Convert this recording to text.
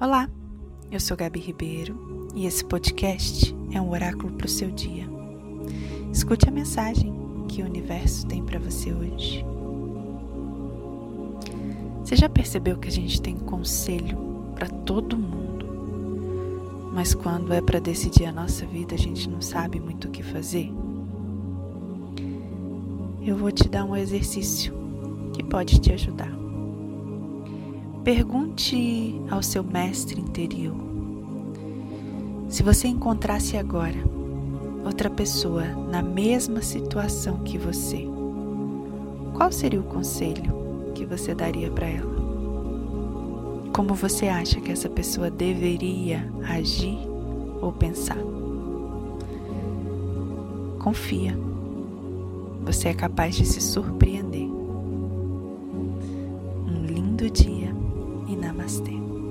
Olá, eu sou Gabi Ribeiro e esse podcast é um oráculo para o seu dia. Escute a mensagem que o universo tem para você hoje. Você já percebeu que a gente tem conselho para todo mundo, mas quando é para decidir a nossa vida a gente não sabe muito o que fazer? Eu vou te dar um exercício que pode te ajudar. Pergunte ao seu mestre interior: se você encontrasse agora outra pessoa na mesma situação que você, qual seria o conselho que você daria para ela? Como você acha que essa pessoa deveria agir ou pensar? Confia, você é capaz de se surpreender. Um lindo dia e namastê.